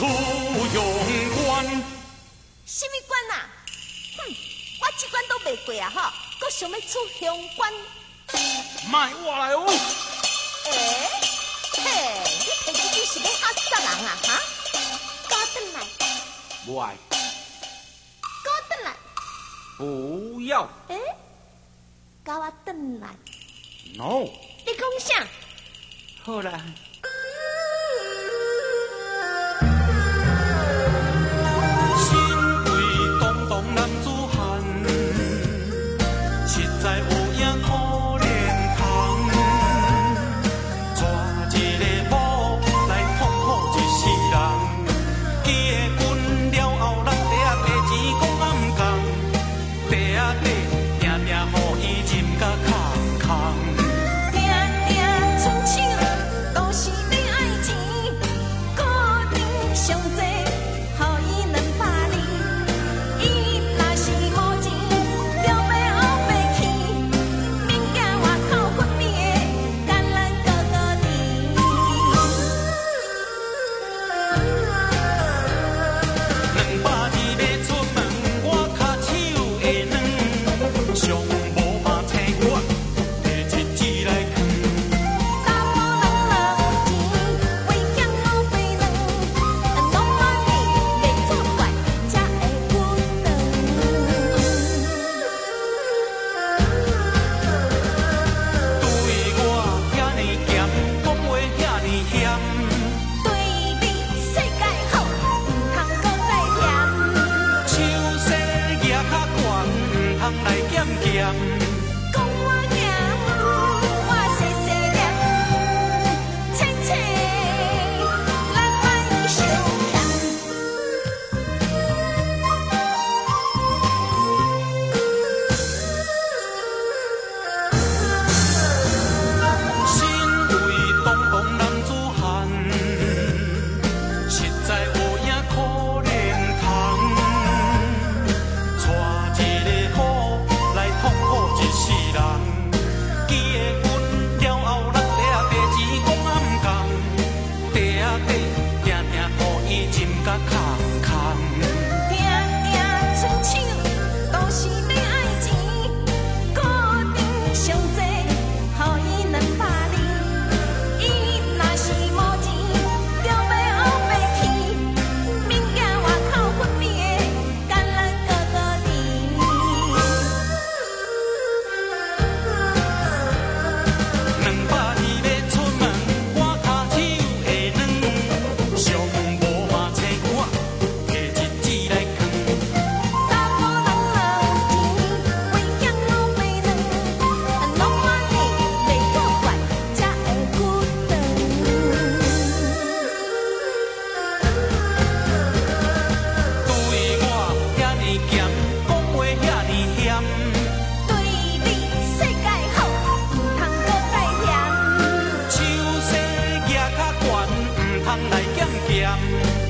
出雄关，什么官啊？哼，我这关都未过啊，哈，还想要出雄关？卖我来哦！哎，嘿，你这句话是恁阿叔讲啊，哈？给我来！来！不要！哎，给我回来！no，你讲啥？好啦。阳光一世人，记得阮了后，人袋袋讲暗戆，浸甲空空。Yeah.